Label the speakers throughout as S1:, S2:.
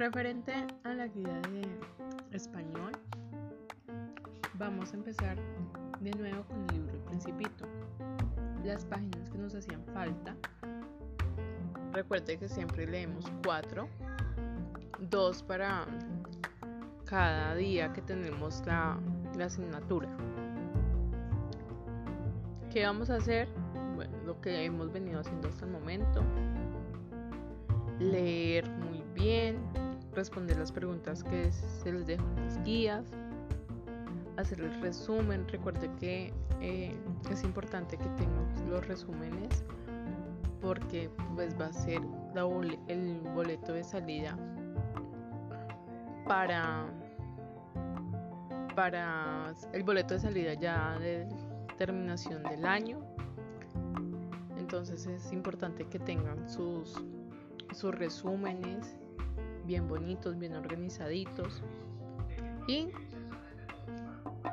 S1: Referente a la guía de español, vamos a empezar de nuevo con el libro El Principito. Las páginas que nos hacían falta. Recuerde que siempre leemos cuatro, dos para cada día que tenemos la, la asignatura. ¿Qué vamos a hacer? Bueno, lo que hemos venido haciendo hasta el momento. Leer muy bien, responder las preguntas que se les dejan en las guías, hacer el resumen. Recuerde que eh, es importante que tengamos los resúmenes porque pues va a ser el boleto de salida para para el boleto de salida ya de terminación del año entonces es importante que tengan sus sus resúmenes bien bonitos, bien organizaditos. Y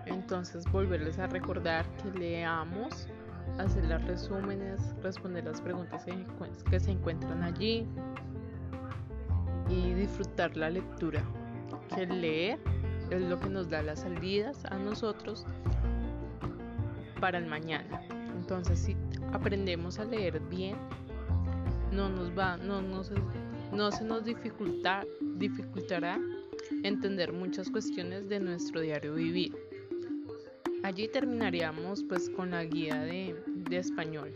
S1: entonces volverles a recordar que leamos, hacer los resúmenes, responder las preguntas que se encuentran allí y disfrutar la lectura. Que leer es lo que nos da las salidas a nosotros para el mañana. Entonces si aprendemos a leer bien, no nos va, no nos no se nos dificulta, dificultará entender muchas cuestiones de nuestro diario vivir. Allí terminaríamos pues con la guía de español.